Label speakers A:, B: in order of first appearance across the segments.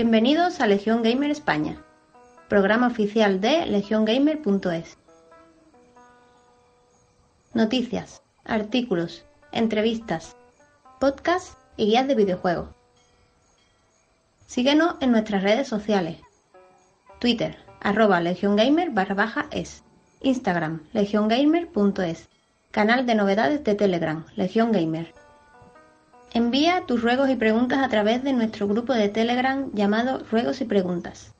A: Bienvenidos a Legión Gamer España, programa oficial de legiongamer.es. Noticias, artículos, entrevistas, podcasts y guías de videojuegos. Síguenos en nuestras redes sociales. Twitter, arroba legiongamer barra baja es. Instagram, legiongamer.es. Canal de novedades de Telegram, Legión Gamer. Envía tus ruegos y preguntas a través de nuestro grupo de Telegram llamado Ruegos y Preguntas.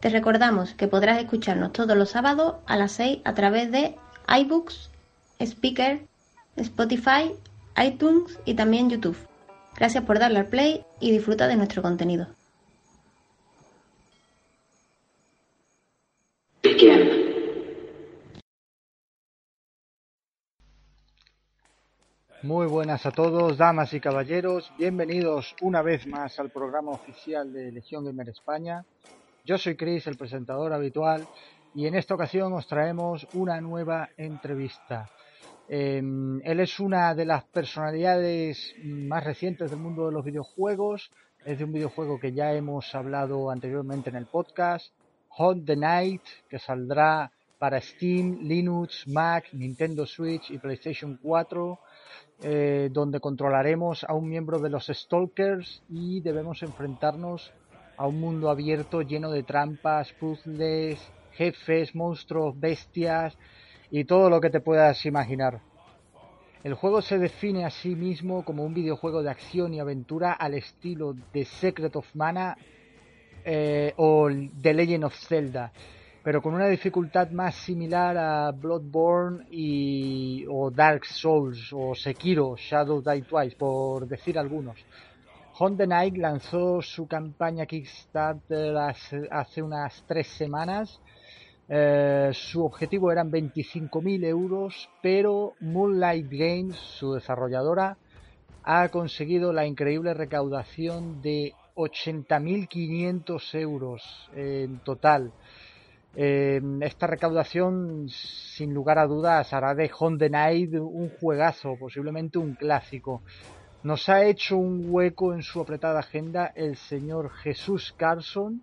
A: Te recordamos que podrás escucharnos todos los sábados a las 6 a través de iBooks, Speaker, Spotify, iTunes y también YouTube. Gracias por darle al play y disfruta de nuestro contenido.
B: Muy buenas a todos, damas y caballeros. Bienvenidos una vez más al programa oficial de Legión Gamer España. Yo soy Chris, el presentador habitual, y en esta ocasión os traemos una nueva entrevista. Em, él es una de las personalidades más recientes del mundo de los videojuegos. Es de un videojuego que ya hemos hablado anteriormente en el podcast, Hot the Night, que saldrá para Steam, Linux, Mac, Nintendo Switch y PlayStation 4 eh, donde controlaremos a un miembro de los Stalkers y debemos enfrentarnos a un mundo abierto lleno de trampas, puzzles, jefes, monstruos, bestias y todo lo que te puedas imaginar. El juego se define a sí mismo como un videojuego de acción y aventura al estilo de Secret of Mana eh, o The Legend of Zelda pero con una dificultad más similar a Bloodborne y, o Dark Souls o Sekiro Shadow Die Twice, por decir algunos. Honda Night lanzó su campaña Kickstarter hace unas tres semanas. Eh, su objetivo eran 25.000 euros, pero Moonlight Games, su desarrolladora, ha conseguido la increíble recaudación de 80.500 euros en total. Eh, esta recaudación, sin lugar a dudas, hará de Honda Night un juegazo, posiblemente un clásico. Nos ha hecho un hueco en su apretada agenda el señor Jesús Carson,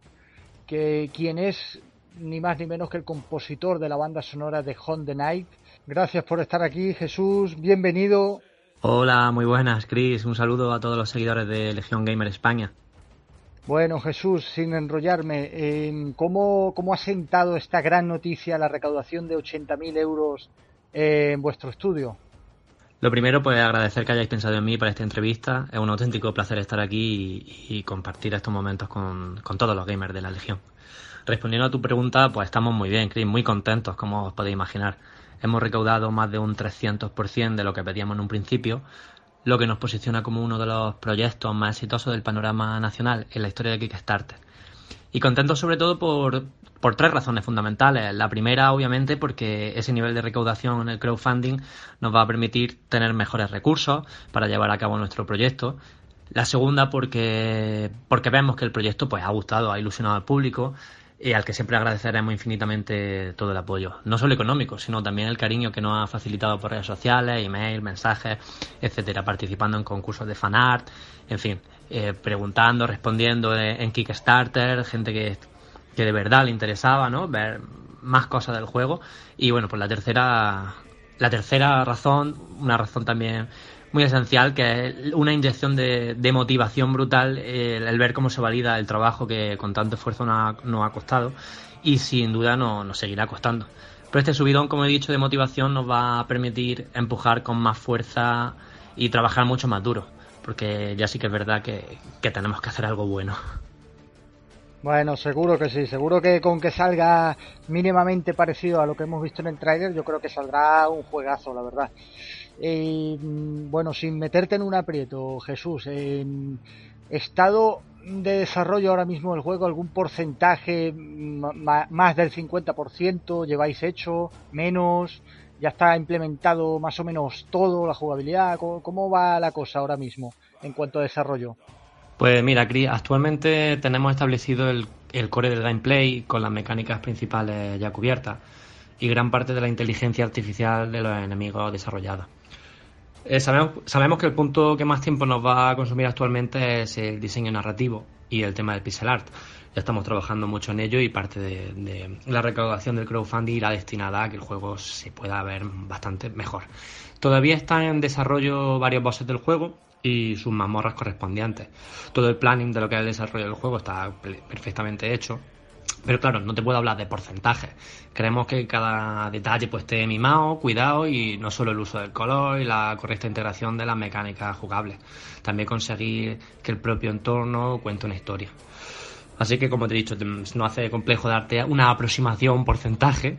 B: que quien es ni más ni menos que el compositor de la banda sonora de Honda Night. Gracias por estar aquí, Jesús. Bienvenido.
C: Hola, muy buenas, Chris. Un saludo a todos los seguidores de Legión Gamer España.
B: Bueno, Jesús, sin enrollarme, ¿cómo, ¿cómo, ha sentado esta gran noticia la recaudación de 80.000 euros en vuestro estudio?
C: Lo primero, pues agradecer que hayáis pensado en mí para esta entrevista. Es un auténtico placer estar aquí y, compartir estos momentos con, con, todos los gamers de la Legión. Respondiendo a tu pregunta, pues estamos muy bien, Chris, muy contentos, como os podéis imaginar. Hemos recaudado más de un 300% de lo que pedíamos en un principio, lo que nos posiciona como uno de los proyectos más exitosos del panorama nacional en la historia de Kickstarter. Y contento sobre todo por, por tres razones fundamentales. La primera, obviamente, porque ese nivel de recaudación en el crowdfunding nos va a permitir tener mejores recursos para llevar a cabo nuestro proyecto. La segunda, porque, porque vemos que el proyecto pues, ha gustado, ha ilusionado al público y al que siempre agradeceremos infinitamente todo el apoyo, no solo económico, sino también el cariño que nos ha facilitado por redes sociales, email, mensajes, etcétera, participando en concursos de fanart, en fin, eh, preguntando, respondiendo en Kickstarter, gente que, que de verdad le interesaba, ¿no? Ver más cosas del juego y bueno, pues la tercera la tercera razón, una razón también muy esencial, que es una inyección de, motivación brutal, el, ver cómo se valida el trabajo que con tanto esfuerzo nos ha, costado y sin duda nos, nos seguirá costando. Pero este subidón, como he dicho, de motivación nos va a permitir empujar con más fuerza y trabajar mucho más duro, porque ya sí que es verdad que, que tenemos que hacer algo bueno.
B: Bueno, seguro que sí, seguro que con que salga mínimamente parecido a lo que hemos visto en el trailer, yo creo que saldrá un juegazo, la verdad. Eh, bueno, sin meterte en un aprieto, Jesús, estado de desarrollo ahora mismo del juego, algún porcentaje más del 50%, lleváis hecho, menos, ya está implementado más o menos todo, la jugabilidad, ¿cómo, va la cosa ahora mismo en cuanto a desarrollo?
C: Pues mira, Cris, actualmente tenemos establecido el, el core del gameplay con las mecánicas principales ya cubiertas y gran parte de la inteligencia artificial de los enemigos desarrollada. Eh, sabemos, sabemos que el punto que más tiempo nos va a consumir actualmente es el diseño narrativo y el tema del pixel art. Ya estamos trabajando mucho en ello y parte de, la recaudación del crowdfunding irá destinada a que el juego se pueda ver bastante mejor. Todavía están en desarrollo varios bosses del juego y sus mazmorras correspondientes. Todo el planning de lo que es el desarrollo del juego está perfectamente hecho pero claro, no te puedo hablar de porcentajes. Queremos que cada detalle pues esté mimado, cuidado y no solo el uso del color y la correcta integración de las mecánicas jugables. También conseguir que el propio entorno cuente una historia. Así que como te he dicho, no hace complejo darte una aproximación, un porcentaje,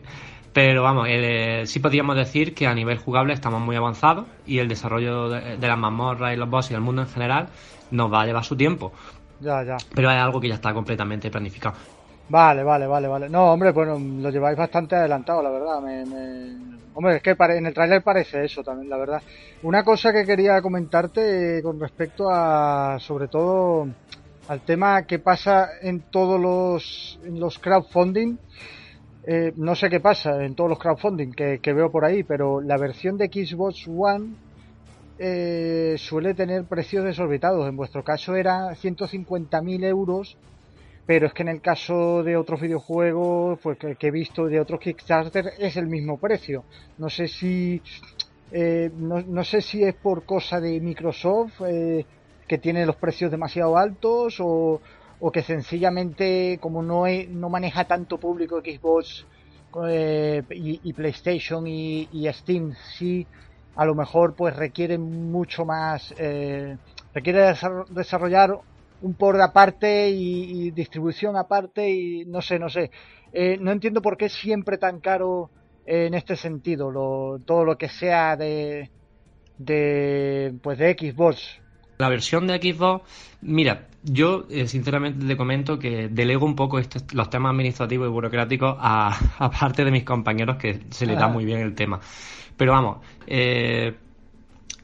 C: pero vamos, eh, sí podríamos decir que a nivel jugable estamos muy avanzados y el desarrollo de, de las mazmorras y los bosses y el mundo en general nos va a llevar su tiempo.
B: Ya, ya.
C: Pero es algo que ya está completamente planificado.
B: Vale, vale, vale, vale. No, hombre, bueno, lo lleváis bastante adelantado, la verdad. Hombre, es que en el tráiler parece eso también, la verdad. Una cosa que quería comentarte con respecto a, sobre todo, al tema que pasa en todos los, en los crowdfunding. Eh, no sé qué pasa en todos los crowdfunding que, veo por ahí, pero la versión de Xbox One eh, suele tener precios desorbitados. En vuestro caso era 150.000 euros pero es que en el caso de otros videojuegos pues que, he visto de otros Kickstarter es el mismo precio. No sé si eh, no, sé si es por cosa de Microsoft eh, que tiene los precios demasiado altos o, que sencillamente como no no maneja tanto público Xbox eh, y, PlayStation y, Steam sí a lo mejor pues requiere mucho más requiere desarrollar un por aparte y, distribución aparte y no sé, no sé. Eh, no entiendo por qué es siempre tan caro en este sentido, lo, todo lo que sea de, de, pues de Xbox.
C: La versión de Xbox, mira, yo eh, sinceramente te comento que delego un poco los temas administrativos y burocráticos a, parte de mis compañeros que se les da muy bien el tema. Pero vamos, eh,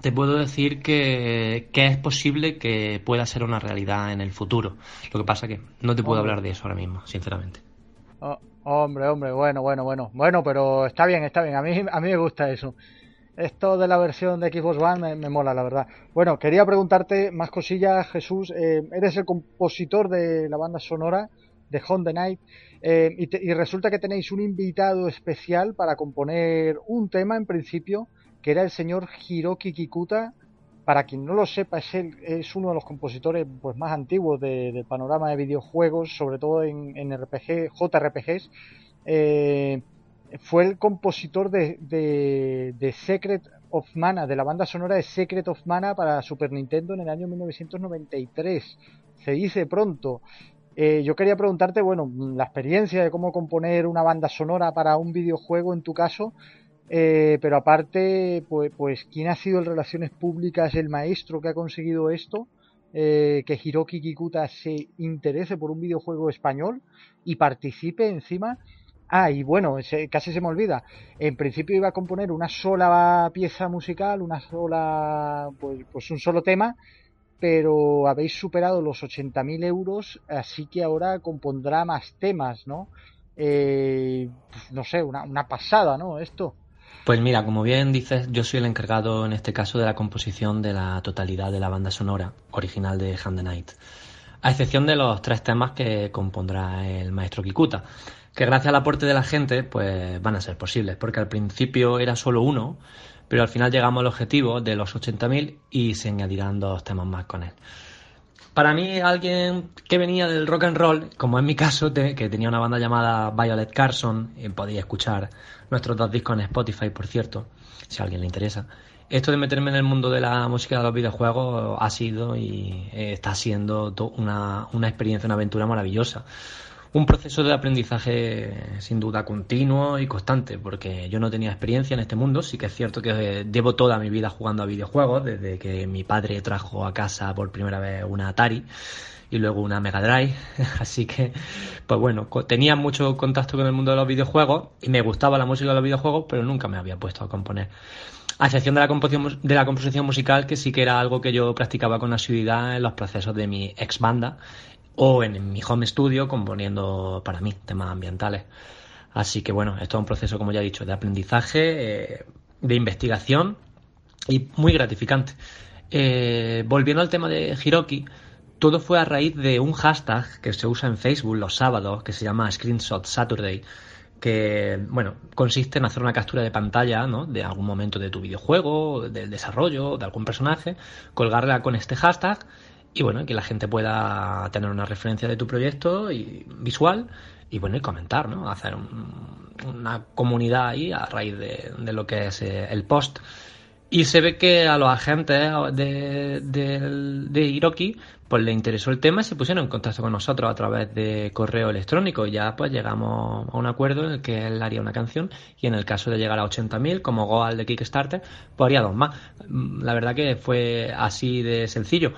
C: te puedo decir que, es posible que pueda ser una realidad en el futuro. Lo que pasa que no te puedo hablar de eso ahora mismo, sinceramente.
B: Oh, hombre, hombre, bueno, bueno, bueno. Bueno, pero está bien, está bien. A mí, a mí me gusta eso. Esto de la versión de Xbox One me, mola, la verdad. Bueno, quería preguntarte más cosillas, Jesús. Eh, eres el compositor de la banda sonora de Home the Night eh, y, y resulta que tenéis un invitado especial para componer un tema, en principio, que era el señor Hiroki Kikuta. Para quien no lo sepa, es, es uno de los compositores pues, más antiguos del panorama de videojuegos, sobre todo en, RPG, JRPGs. Eh, fue el compositor de, de, Secret of Mana, de la banda sonora de Secret of Mana para Super Nintendo en el año 1993. Se dice pronto. Eh, yo quería preguntarte, bueno, la experiencia de cómo componer una banda sonora para un videojuego en tu caso, eh, pero aparte, pues, pues, ¿quién ha sido en relaciones públicas el maestro que ha conseguido esto? Eh, que Hiroki Kikuta se interese por un videojuego español y participe encima. Ah, y bueno, casi se me olvida. En principio iba a componer una sola pieza musical, una sola, pues, pues un solo tema, pero habéis superado los 80.000 euros, así que ahora compondrá más temas, ¿no? Eh, pues, no sé, una pasada, ¿no? Esto.
C: Pues mira, como bien dices, yo soy el encargado en este caso de la composición de la totalidad de la banda sonora original de Hand the Night, a excepción de los tres temas que compondrá el maestro Kikuta, que gracias al aporte de la gente pues van a ser posibles, porque al principio era solo uno, pero al final llegamos al objetivo de los 80.000 y se añadirán dos temas más con él. Para mí, alguien que venía del rock and roll, como en mi caso, que tenía una banda llamada Violet Carson, y podéis escuchar nuestros dos discos en Spotify, por cierto, si a alguien le interesa. Esto de meterme en el mundo de la música de los videojuegos ha sido y está siendo una, una experiencia, una aventura maravillosa. Un proceso de aprendizaje sin duda continuo y constante, porque yo no tenía experiencia en este mundo. Sí que es cierto que llevo toda mi vida jugando a videojuegos, desde que mi padre trajo a casa por primera vez una Atari y luego una Mega Drive. Así que, pues bueno, tenía mucho contacto con el mundo de los videojuegos y me gustaba la música de los videojuegos, pero nunca me había puesto a componer. A excepción de la, composición, de la composición musical, que sí que era algo que yo practicaba con asiduidad en los procesos de mi ex banda o en mi home studio componiendo para mí temas ambientales. Así que bueno, esto es un proceso, como ya he dicho, de aprendizaje, eh, de investigación y muy gratificante. Eh, volviendo al tema de Hiroki, todo fue a raíz de un hashtag que se usa en Facebook los sábados, que se llama Screenshot Saturday, que, bueno, consiste en hacer una captura de pantalla, ¿no? De algún momento de tu videojuego, del desarrollo, de algún personaje, colgarla con este hashtag y, bueno, que la gente pueda tener una referencia de tu proyecto y visual y, bueno, y comentar, ¿no? Hacer una comunidad ahí a raíz de, de lo que es eh, el post. Y se ve que a los agentes de, de, Hiroki pues le interesó el tema y se pusieron en contacto con nosotros a través de correo electrónico. Y ya pues llegamos a un acuerdo en el que él haría una canción y en el caso de llegar a 80.000 como goal de Kickstarter, pues haría dos más. La verdad que fue así de sencillo.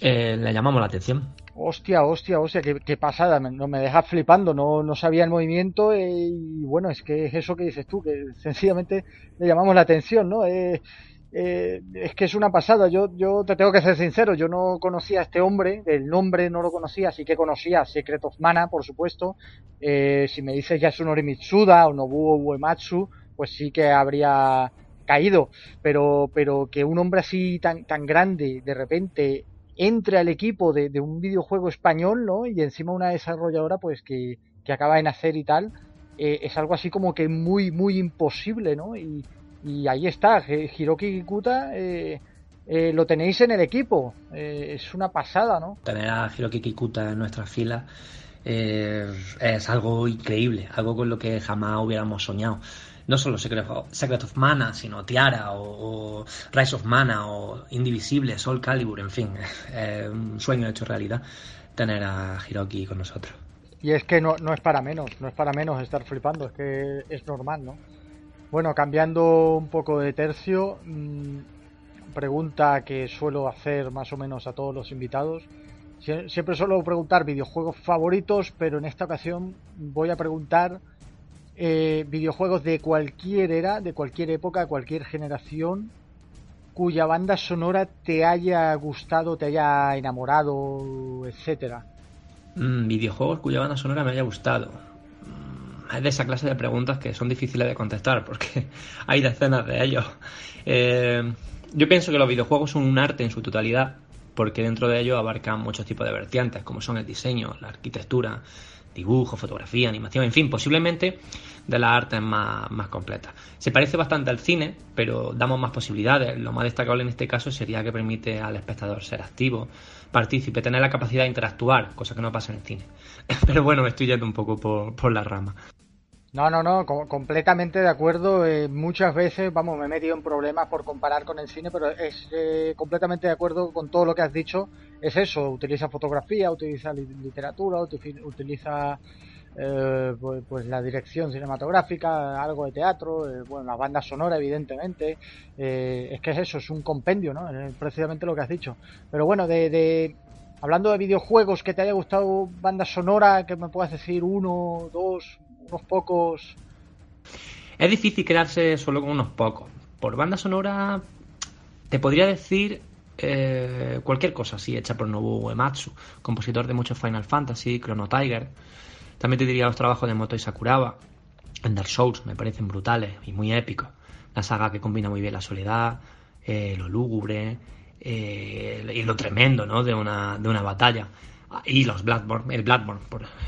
C: Eh, le llamamos la atención.
B: Hostia, hostia, hostia, qué, pasada, me, no me dejas flipando, no, no sabía el movimiento eh, y bueno, es que es eso que dices tú, que sencillamente le llamamos la atención, ¿no? Eh, eh, es que es una pasada, yo, yo te tengo que ser sincero, yo no conocía a este hombre, el nombre no lo conocía, sí que conocía a Secret Mana, por supuesto, si me dices Yasunori Mitsuda o Nobuo Uematsu, pues sí que habría caído, pero, pero que un hombre así tan, tan grande de repente entre al equipo de, un videojuego español, ¿no? Y encima una desarrolladora, pues que, acaba de nacer y tal, eh, es algo así como que muy, muy imposible, ¿no? Y, ahí está, Hiroki Kikuta, eh, eh, lo tenéis en el equipo, es una pasada, ¿no?
C: Tener a Hiroki Kikuta en nuestra fila es algo increíble, algo con lo que jamás hubiéramos soñado no solo Secret of, Mana, sino Tiara o, Rise of Mana o Indivisible, Soul Calibur, en fin, es un sueño hecho realidad tener a Hiroki con nosotros.
B: Y es que no, no es para menos, no es para menos estar flipando, es que es normal, ¿no? Bueno, cambiando un poco de tercio, mm, pregunta que suelo hacer más o menos a todos los invitados. Siempre suelo preguntar videojuegos favoritos, pero en esta ocasión voy a preguntar eh, videojuegos de cualquier era, de cualquier época, cualquier generación, cuya banda sonora te haya gustado, te haya enamorado, etcétera.
C: Mm, videojuegos cuya banda sonora me haya gustado. Mm, es de esa clase de preguntas que son difíciles de contestar porque hay decenas de ellos. Eh, yo pienso que los videojuegos son un arte en su totalidad porque dentro de ellos abarcan muchos tipos de vertientes como son el diseño, la arquitectura, dibujo, fotografía, animación, en fin, posiblemente de las artes más, más completas. Se parece bastante al cine, pero damos más posibilidades. Lo más destacable en este caso sería que permite al espectador ser activo, partícipe, tener la capacidad de interactuar, cosa que no pasa en el cine. Pero bueno, me estoy yendo un poco por, por la rama.
B: No, no, no, completamente de acuerdo. Eh, muchas veces, vamos, me he metido en problemas por comparar con el cine, pero es eh, completamente de acuerdo con todo lo que has dicho. Es eso, utiliza fotografía, utiliza literatura, utiliza eh, pues, pues, la dirección cinematográfica, algo de teatro, bueno, la banda sonora, evidentemente. es que es eso, es un compendio, ¿no? Es precisamente lo que has dicho. Pero bueno, de, de hablando de videojuegos que te haya gustado banda sonora, que me puedas decir uno, dos, pocos.
C: Es difícil quedarse solo con unos pocos. Por banda sonora, te podría decir eh, cualquier cosa así, hecha por Nobuo Uematsu, compositor de muchos Final Fantasy, Chrono Tiger. También te diría los trabajos de Moto y Sakuraba. Ender Souls me parecen brutales y muy épicos. La saga que combina muy bien la soledad, eh, lo lúgubre eh, y lo tremendo ¿no? de, una, de una batalla. Y los Bloodborne, el Bloodborne,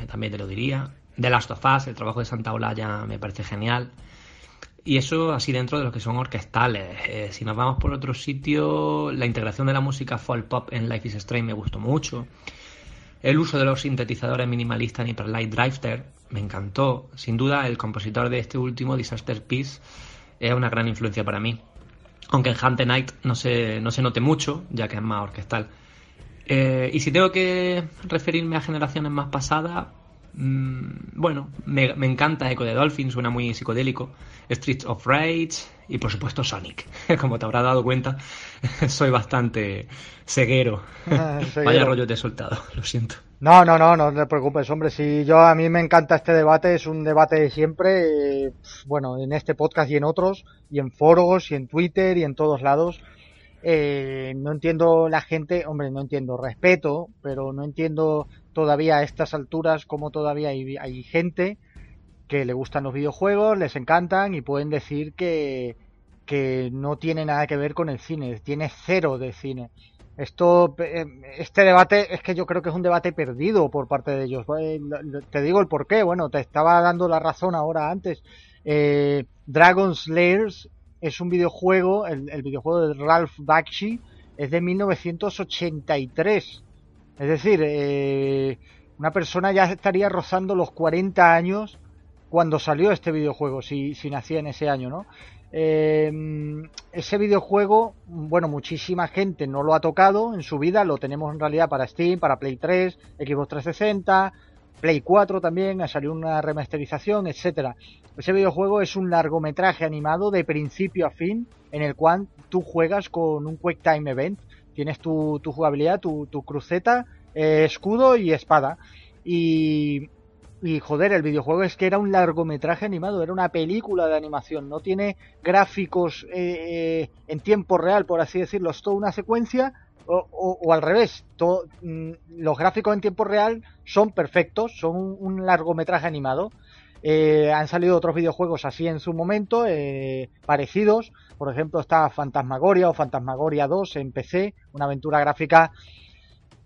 C: también te lo diría. The Last of Us, el trabajo de Santa Olaya me parece genial. Y eso así dentro de lo que son orquestales. Eh, si nos vamos por otro sitio, la integración de la música folk pop en Life is Strange me gustó mucho. El uso de los sintetizadores minimalistas en Hyper Light Drifter me encantó. Sin duda, el compositor de este último, Disaster Peace, es una gran influencia para mí. Aunque en Hunt Night no se, no se note mucho, ya que es más orquestal. Eh, y si tengo que referirme a generaciones más pasadas, Mm, bueno, me, encanta Echo de Dolphin, suena muy psicodélico. Streets of Rage y por supuesto Sonic. Como te habrás dado cuenta, soy bastante ceguero. Ah, Vaya rollo de soltado, lo siento.
B: No, no, no, no te preocupes, hombre. Si yo a mí me encanta este debate, es un debate de siempre, eh, bueno, en este podcast y en otros, y en foros, y en Twitter, y en todos lados. Eh, no entiendo la gente, hombre, no entiendo, respeto, pero no entiendo todavía a estas alturas como todavía hay, gente que le gustan los videojuegos, les encantan y pueden decir que, que no tiene nada que ver con el cine, tiene cero de cine. Esto, eh, este debate es que yo creo que es un debate perdido por parte de ellos. Eh, te digo el porqué. Bueno, te estaba dando la razón ahora antes. Eh, Dragon Slayers es un videojuego, el, videojuego de Ralph Bakshi es de 1983. Es decir, eh, una persona ya estaría rozando los 40 años cuando salió este videojuego, si, si nacía en ese año, ¿no? Eh, ese videojuego, bueno, muchísima gente no lo ha tocado en su vida, lo tenemos en realidad para Steam, para Play 3, Xbox 360, Play 4 también, ha salido una remasterización, etcétera. Ese videojuego es un largometraje animado de principio a fin, en el cual tú juegas con un Quick Time Event, tienes tu, jugabilidad, tu, cruceta, eh, escudo y espada. Y y joder, el videojuego es que era un largometraje animado, era una película de animación, no tiene gráficos eh, eh, en tiempo real, por así decirlo, es toda una secuencia, o, al revés, mm, los gráficos en tiempo real son perfectos, son un, largometraje animado. Eh, han salido otros videojuegos así en su momento, parecidos, por ejemplo está Fantasmagoria o Fantasmagoria 2 en PC, una aventura gráfica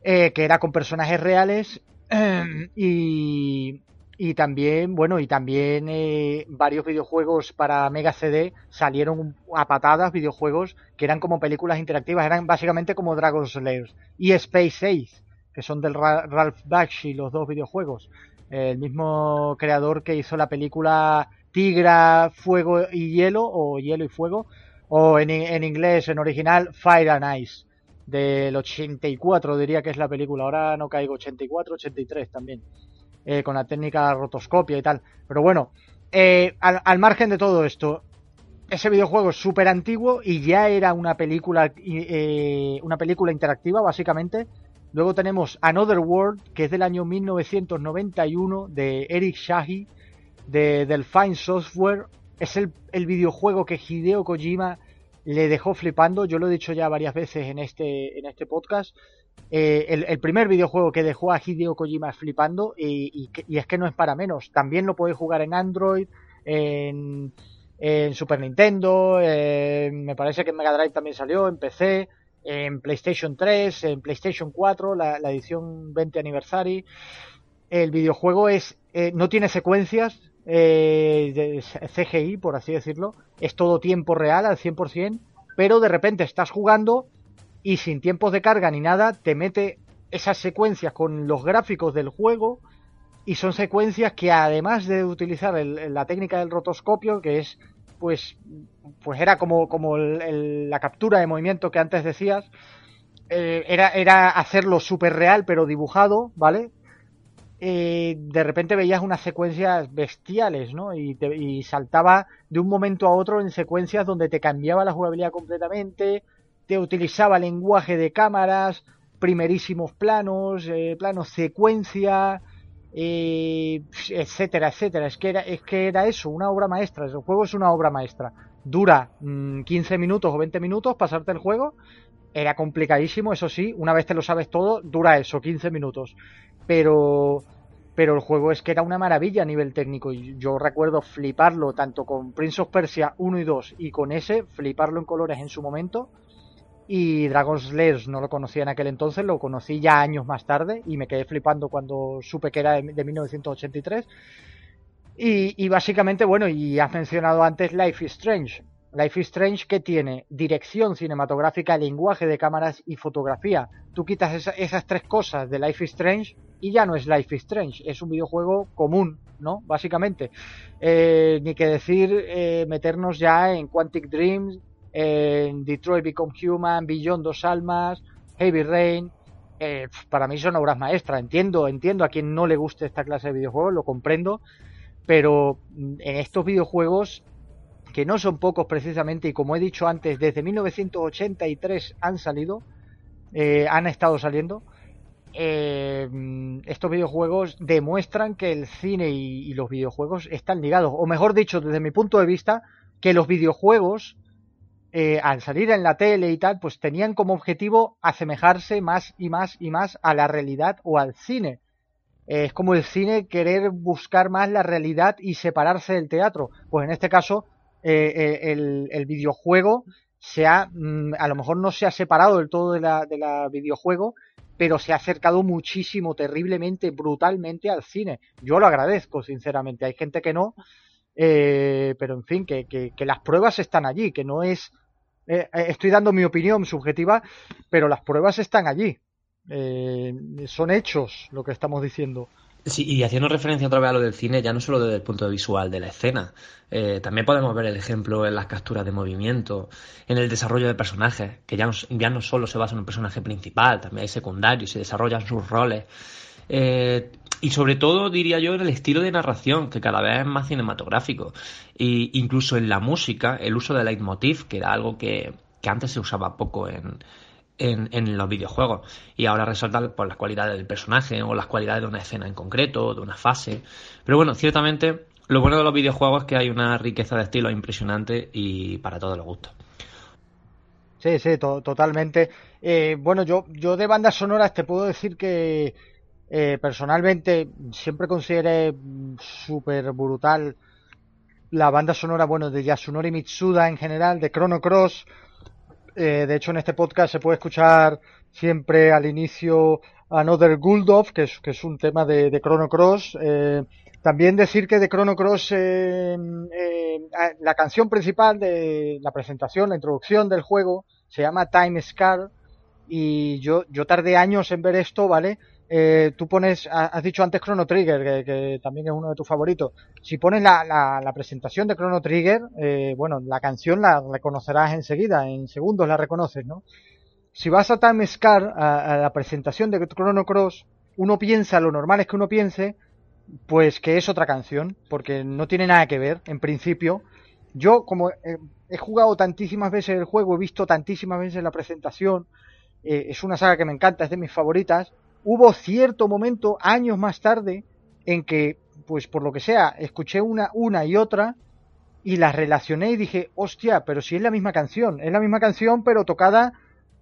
B: que era con personajes reales. Y, y también, bueno, y también eh, varios videojuegos para Mega CD salieron a patadas, videojuegos que eran como películas interactivas, eran básicamente como Dragon Slayer y Space Ace, que son del Ralph Bakshi, los dos videojuegos. el mismo creador que hizo la película Tigra, Fuego y Hielo, o Hielo y Fuego, o en, en inglés, en original, Fire and Ice del 84 diría que es la película, ahora no caigo, 84, 83 también, eh, con la técnica rotoscopia y tal. Pero bueno, eh, al, margen de todo esto, ese videojuego es súper antiguo y ya era una película, eh, una película interactiva básicamente. Luego tenemos Another World, que es del año 1991 de Eric Shahi, de Delphine Software. Es el, el videojuego que Hideo Kojima le dejó flipando. Yo lo he dicho ya varias veces en este, en este podcast. Eh, el, primer videojuego que dejó a Hideo Kojima flipando y, es que no es para menos. También lo podéis jugar en Android, en, Super Nintendo, me parece que en Mega Drive también salió, en PC, en PlayStation 3, en PlayStation 4, la, edición 20 aniversario. El videojuego es eh, no tiene secuencias, eh, CGI, por así decirlo, es todo tiempo real al 100%, pero de repente estás jugando y sin tiempos de carga ni nada, te mete esas secuencias con los gráficos del juego y son secuencias que además de utilizar la técnica del rotoscopio, que es pues pues era como, como la captura de movimiento que antes decías, eh, era, era hacerlo súper real pero dibujado, ¿vale? Eh, de repente veías unas secuencias bestiales, ¿no? Y, y, saltaba de un momento a otro en secuencias donde te cambiaba la jugabilidad completamente, te utilizaba lenguaje de cámaras, primerísimos planos, eh, planos secuencia, eh, etcétera, etcétera. Es que, era, es que era eso, una obra maestra. El juego es una obra maestra. Dura 15 mm, minutos o 20 minutos pasarte el juego. Era complicadísimo, eso sí, una vez te lo sabes todo, dura eso, 15 minutos pero pero el juego es que era una maravilla a nivel técnico. Y yo recuerdo fliparlo tanto con Prince of Persia 1 y 2 y con ese, fliparlo en colores en su momento. Y Dragon's Slayer no lo conocía en aquel entonces, lo conocí ya años más tarde y me quedé flipando cuando supe que era de, 1983. Y, y, básicamente, bueno, y has mencionado antes Life is Strange. Life is Strange que tiene dirección cinematográfica, lenguaje de cámaras y fotografía. Tú quitas esas tres cosas de Life is Strange y ya no es Life is Strange, es un videojuego común, ¿no? Básicamente. Eh, ni que decir eh, meternos ya en Quantic Dreams, en Detroit Become Human, Beyond Dos Almas, Heavy Rain. Eh, para mí son obras maestras. Entiendo, entiendo a quien no le guste esta clase de videojuegos, lo comprendo. Pero mm, en estos videojuegos que no son pocos precisamente, y como he dicho antes, desde 1983 han salido, eh, han estado saliendo. Eh, estos videojuegos demuestran que el cine y, los videojuegos están ligados, o mejor dicho, desde mi punto de vista, que los videojuegos, eh, al salir en la tele y tal, pues tenían como objetivo asemejarse más y más y más a la realidad o al cine. es como el cine querer buscar más la realidad y separarse del teatro. Pues en este caso, el, el, videojuego se ha, mm, a lo mejor no se ha separado del todo de la videojuego, pero se ha acercado muchísimo, terriblemente, brutalmente al cine. Yo lo agradezco, sinceramente. Hay gente que no, eh, pero en fin, que, que, las pruebas están allí, que no es... Eh, eh, estoy dando mi opinión subjetiva, pero las pruebas están allí. son hechos lo que estamos diciendo.
C: Sí, y haciendo referencia otra vez a lo del cine, ya no solo desde el punto de visual de la escena, eh, también podemos ver el ejemplo en las capturas de movimiento, en el desarrollo de personajes, que ya no, ya no solo se basa en un personaje principal, también hay secundarios, se desarrollan sus roles. Eh, y sobre todo, diría yo, en el estilo de narración, que cada vez es más cinematográfico. E incluso en la música, el uso del leitmotiv, que era algo que, que antes se usaba poco en, en, los videojuegos. Y ahora resalta por las cualidades del personaje o las cualidades de una escena en concreto, de una fase. Pero bueno, ciertamente lo bueno de los videojuegos es que hay una riqueza de estilo impresionante y para todos los gustos.
B: Sí, sí, totalmente. Eh, bueno, yo, yo de bandas sonoras te puedo decir que eh, personalmente siempre consideré súper brutal la banda sonora, bueno, de Yasunori Mitsuda en general, de Chrono Cross, eh, de hecho, en este podcast se puede escuchar siempre al inicio Another Guldoff, que es, que es un tema de, Chrono Cross. Eh, también decir que de Chrono Cross, eh, la canción principal de la presentación, la introducción del juego, se llama Time Scar. Y yo, yo tardé años en ver esto, ¿vale? Eh, tú pones, has dicho antes Chrono Trigger, que, también es uno de tus favoritos. Si pones la, la, presentación de Chrono Trigger, eh, bueno, la canción la reconocerás enseguida, en segundos la reconoces, ¿no? Si vas a Time Scar, a, la presentación de Chrono Cross, uno piensa, lo normal es que uno piense, pues que es otra canción, porque no tiene nada que ver, en principio. Yo, como he jugado tantísimas veces el juego, he visto tantísimas veces la presentación, eh, es una saga que me encanta, es de mis favoritas, hubo cierto momento, años más tarde, en que, pues por lo que sea, escuché una, una y otra y las relacioné y dije, hostia, pero si es la misma canción, es la misma canción, pero tocada,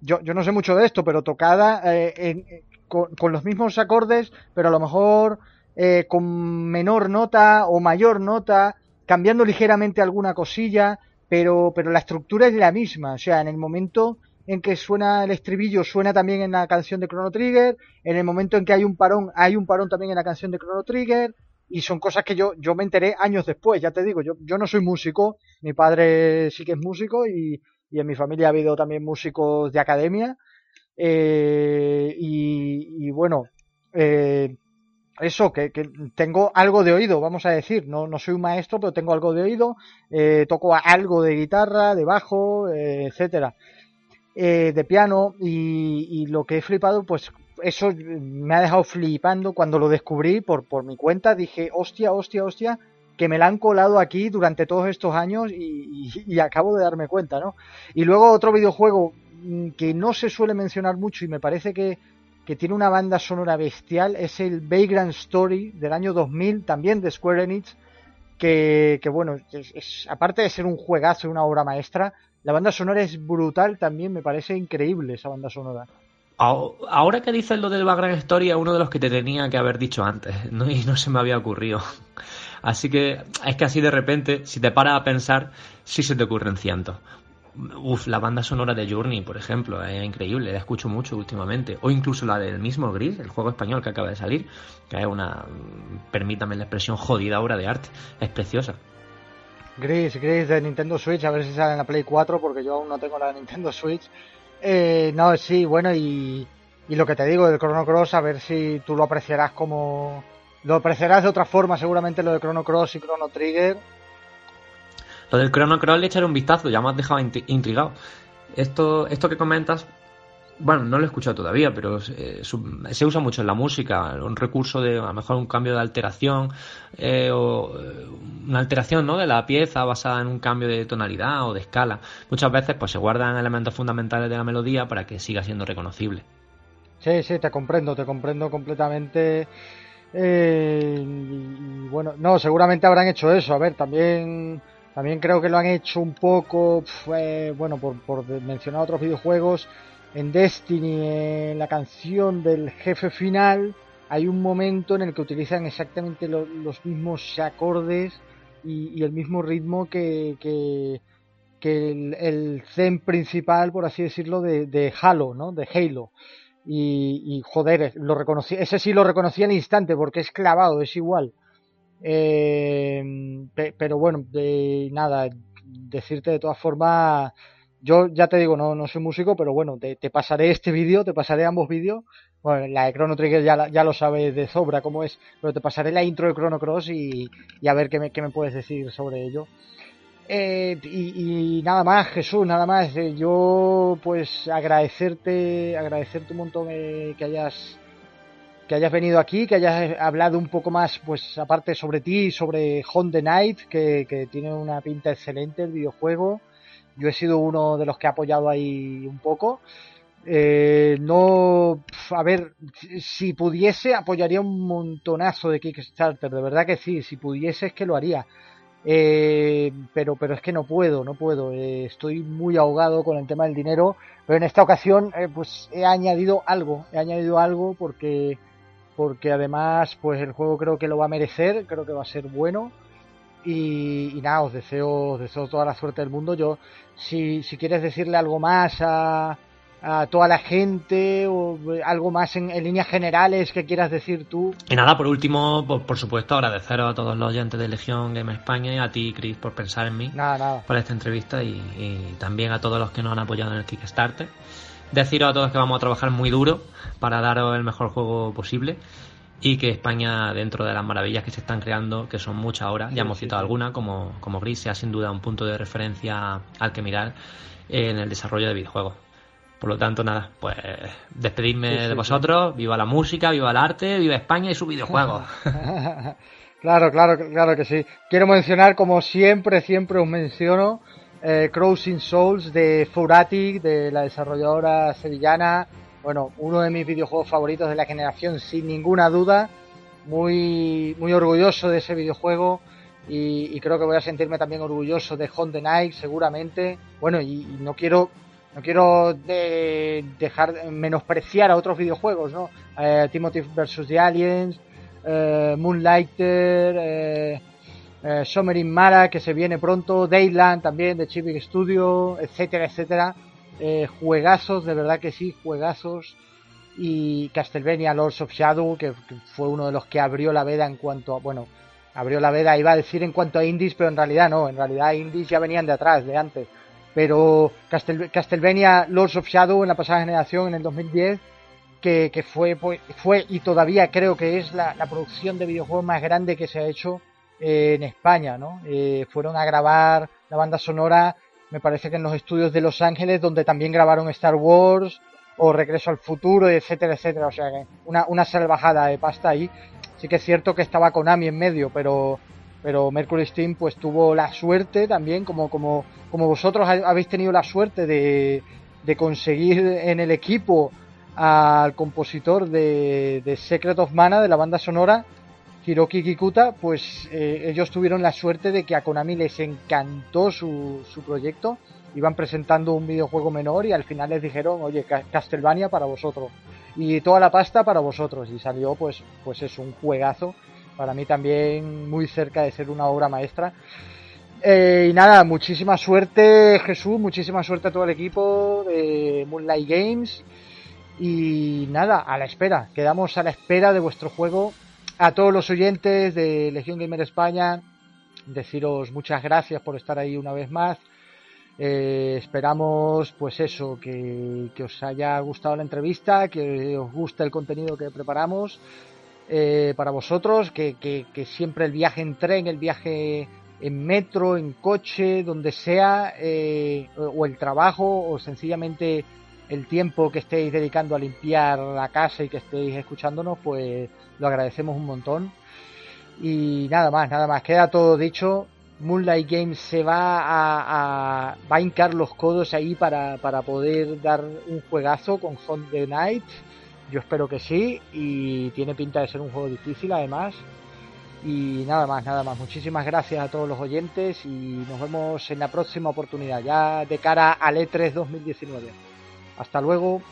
B: yo, yo no sé mucho de esto, pero tocada eh, eh, con, los mismos acordes, pero a lo mejor eh, con menor nota o mayor nota, cambiando ligeramente alguna cosilla, pero, pero la estructura es la misma, o sea, en el momento en que suena el estribillo, suena también en la canción de Chrono Trigger, en el momento en que hay un parón, hay un parón también en la canción de Chrono Trigger, y son cosas que yo, yo me enteré años después, ya te digo, yo, yo no soy músico, mi padre sí que es músico y, y en mi familia ha habido también músicos de academia, eh, y, bueno, eh, eso, que, que, tengo algo de oído, vamos a decir, no, no soy un maestro, pero tengo algo de oído, eh, toco algo de guitarra, de bajo, eh, etcétera. Eh, de piano y, lo que he flipado, pues eso me ha dejado flipando cuando lo descubrí por, por mi cuenta. Dije, hostia, hostia, hostia, que me la han colado aquí durante todos estos años y, acabo de darme cuenta, ¿no? Y luego otro videojuego mm, que no se suele mencionar mucho y me parece que, que tiene una banda sonora bestial es el Vagrant Story del año 2000, también de Square Enix, que, que bueno, es, aparte de ser un juegazo, una obra maestra, la banda sonora es brutal también, me parece increíble esa banda sonora.
C: Ahora que dices lo del Background Story es uno de los que te tenía que haber dicho antes, ¿no? y no se me había ocurrido. Así que es que así de repente, si te paras a pensar, sí se te ocurren cientos. Uf, la banda sonora de Journey, por ejemplo, es increíble, la escucho mucho últimamente. O incluso la del mismo Gris, el juego español que acaba de salir, que es una, permítame la expresión, jodida obra de arte. Es preciosa.
B: Gris, Gris de Nintendo Switch, a ver si sale en la Play 4 porque yo aún no tengo la Nintendo Switch. Eh, no, sí, bueno, y, y lo que te digo del Chrono Cross, a ver si tú lo apreciarás como... Lo apreciarás de otra forma, seguramente lo de Chrono Cross y Chrono Trigger.
C: Lo del Chrono Cross le echaré un vistazo, ya me has dejado intrigado. Esto, esto que comentas bueno, no lo he escuchado todavía, pero eh, se usa mucho en la música, un recurso de a lo mejor un cambio de alteración eh, o eh, una alteración ¿no? de la pieza basada en un cambio de tonalidad o de escala. Muchas veces pues se guardan elementos fundamentales de la melodía para que siga siendo reconocible.
B: Sí, sí, te comprendo, te comprendo completamente. y, bueno, no, seguramente habrán hecho eso. A ver, también también creo que lo han hecho un poco, bueno, por, por mencionar otros videojuegos en Destiny, en la canción del jefe final, hay un momento en el que utilizan exactamente los mismos acordes y, el mismo ritmo que, que, el, zen principal, por así decirlo, de, de Halo, ¿no? De Halo. Y, joder, lo reconocí, ese sí lo reconocí al instante porque es clavado, es igual. Eh, pero bueno, de, nada, decirte de todas formas, yo ya te digo, no, no soy músico, pero bueno, te, pasaré este vídeo, te pasaré ambos vídeos. Bueno, la de Chrono Trigger ya, ya lo sabes de sobra cómo es, pero te pasaré la intro de Chrono Cross y, y a ver qué me, qué me puedes decir sobre ello. Eh, y, nada más, Jesús, nada más. Eh, yo, pues, agradecerte, agradecerte un montón eh, que hayas que hayas venido aquí, que hayas hablado un poco más, pues, aparte sobre ti, sobre Honda Night, que, que tiene una pinta excelente el videojuego. Yo he sido uno de los que ha apoyado ahí un poco. no, a ver, si pudiese apoyaría un montonazo de Kickstarter, de verdad que sí, si pudiese es que lo haría. Eh, pero, pero es que no puedo, no puedo. Eh, estoy muy ahogado con el tema del dinero. Pero en esta ocasión, eh, pues he añadido algo, he añadido algo porque, porque además, pues el juego creo que lo va a merecer, creo que va a ser bueno. Y, nada, os deseo, os deseo toda la suerte del mundo. Yo, si, si quieres decirle algo más a, a toda la gente o algo más en, líneas generales que quieras decir tú.
C: Y nada, por último, por, supuesto, agradeceros a todos los oyentes de Legión Game España y a ti, Chris, por pensar en mí
B: nada, nada.
C: por esta entrevista y, también a todos los que nos han apoyado en el Kickstarter. Deciros a todos que vamos a trabajar muy duro para daros el mejor juego posible y que España, dentro de las maravillas que se están creando, que son muchas ahora, ya hemos citado alguna, como, como Gris, sea sin duda un punto de referencia al que mirar en el desarrollo de videojuegos. Por lo tanto, nada, pues despedirme de vosotros. Viva la música, viva el arte, viva España y su videojuego.
B: claro, claro, claro que sí. Quiero mencionar, como siempre, siempre os menciono, eh, Crossing Souls de Furatic, de la desarrolladora sevillana. Bueno, uno de mis videojuegos favoritos de la generación, sin ninguna duda. Muy, muy orgulloso de ese videojuego. Y, creo que voy a sentirme también orgulloso de Honda Night, seguramente. Bueno, y no quiero no quiero dejar menospreciar a otros videojuegos, ¿no? Eh, Timothy vs. The Aliens, eh, Moonlighter, eh, Summer in Mara, que se viene pronto, Dayland también de Chibic Studio, etcétera, etcétera. Juegazos, de verdad que sí, juegazos. Y Castlevania Lords of Shadow, que, fue uno de los que abrió la veda en cuanto a, bueno, abrió la veda, iba a decir en cuanto a indies, pero en realidad no, en realidad indies ya venían de atrás, de antes pero Castlevania Lords of Shadow en la pasada generación, en el 2010, que, fue, pues, fue y todavía creo que es la, producción de videojuegos más grande que se ha hecho eh, en España, ¿no? Eh, fueron a grabar la banda sonora, me parece que en los estudios de Los Ángeles, donde también grabaron Star Wars o Regreso al Futuro, etcétera, etcétera. O sea, una, una salvajada de pasta ahí. Sí que es cierto que estaba Konami en medio, pero pero Mercury Steam pues tuvo la suerte también, como, como, como vosotros habéis tenido la suerte de, de conseguir en el equipo al compositor de, de, Secret of Mana, de la banda sonora, Hiroki Kikuta, pues eh, ellos tuvieron la suerte de que a Konami les encantó su, proyecto, iban presentando un videojuego menor y al final les dijeron, oye, Castlevania para vosotros, y toda la pasta para vosotros, y salió pues, pues es un juegazo para mí también muy cerca de ser una obra maestra. Eh, y nada, muchísima suerte Jesús, muchísima suerte a todo el equipo de Moonlight Games. Y nada, a la espera, quedamos a la espera de vuestro juego. A todos los oyentes de Legión Gamer España, deciros muchas gracias por estar ahí una vez más. Eh, esperamos, pues eso, que, que, os haya gustado la entrevista, que os guste el contenido que preparamos eh, para vosotros, que, que, siempre el viaje en tren, el viaje en metro, en coche, donde sea, eh, o el trabajo, o sencillamente el tiempo que estéis dedicando a limpiar la casa y que estéis escuchándonos, pues lo agradecemos un montón. Y nada más, nada más, queda todo dicho. Moonlight Games se va a, va a hincar los codos ahí para, para poder dar un juegazo con Font the Night yo espero que sí y tiene pinta de ser un juego difícil además. Y nada más, nada más. Muchísimas gracias a todos los oyentes y nos vemos en la próxima oportunidad, ya de cara al E3 2019. Hasta luego.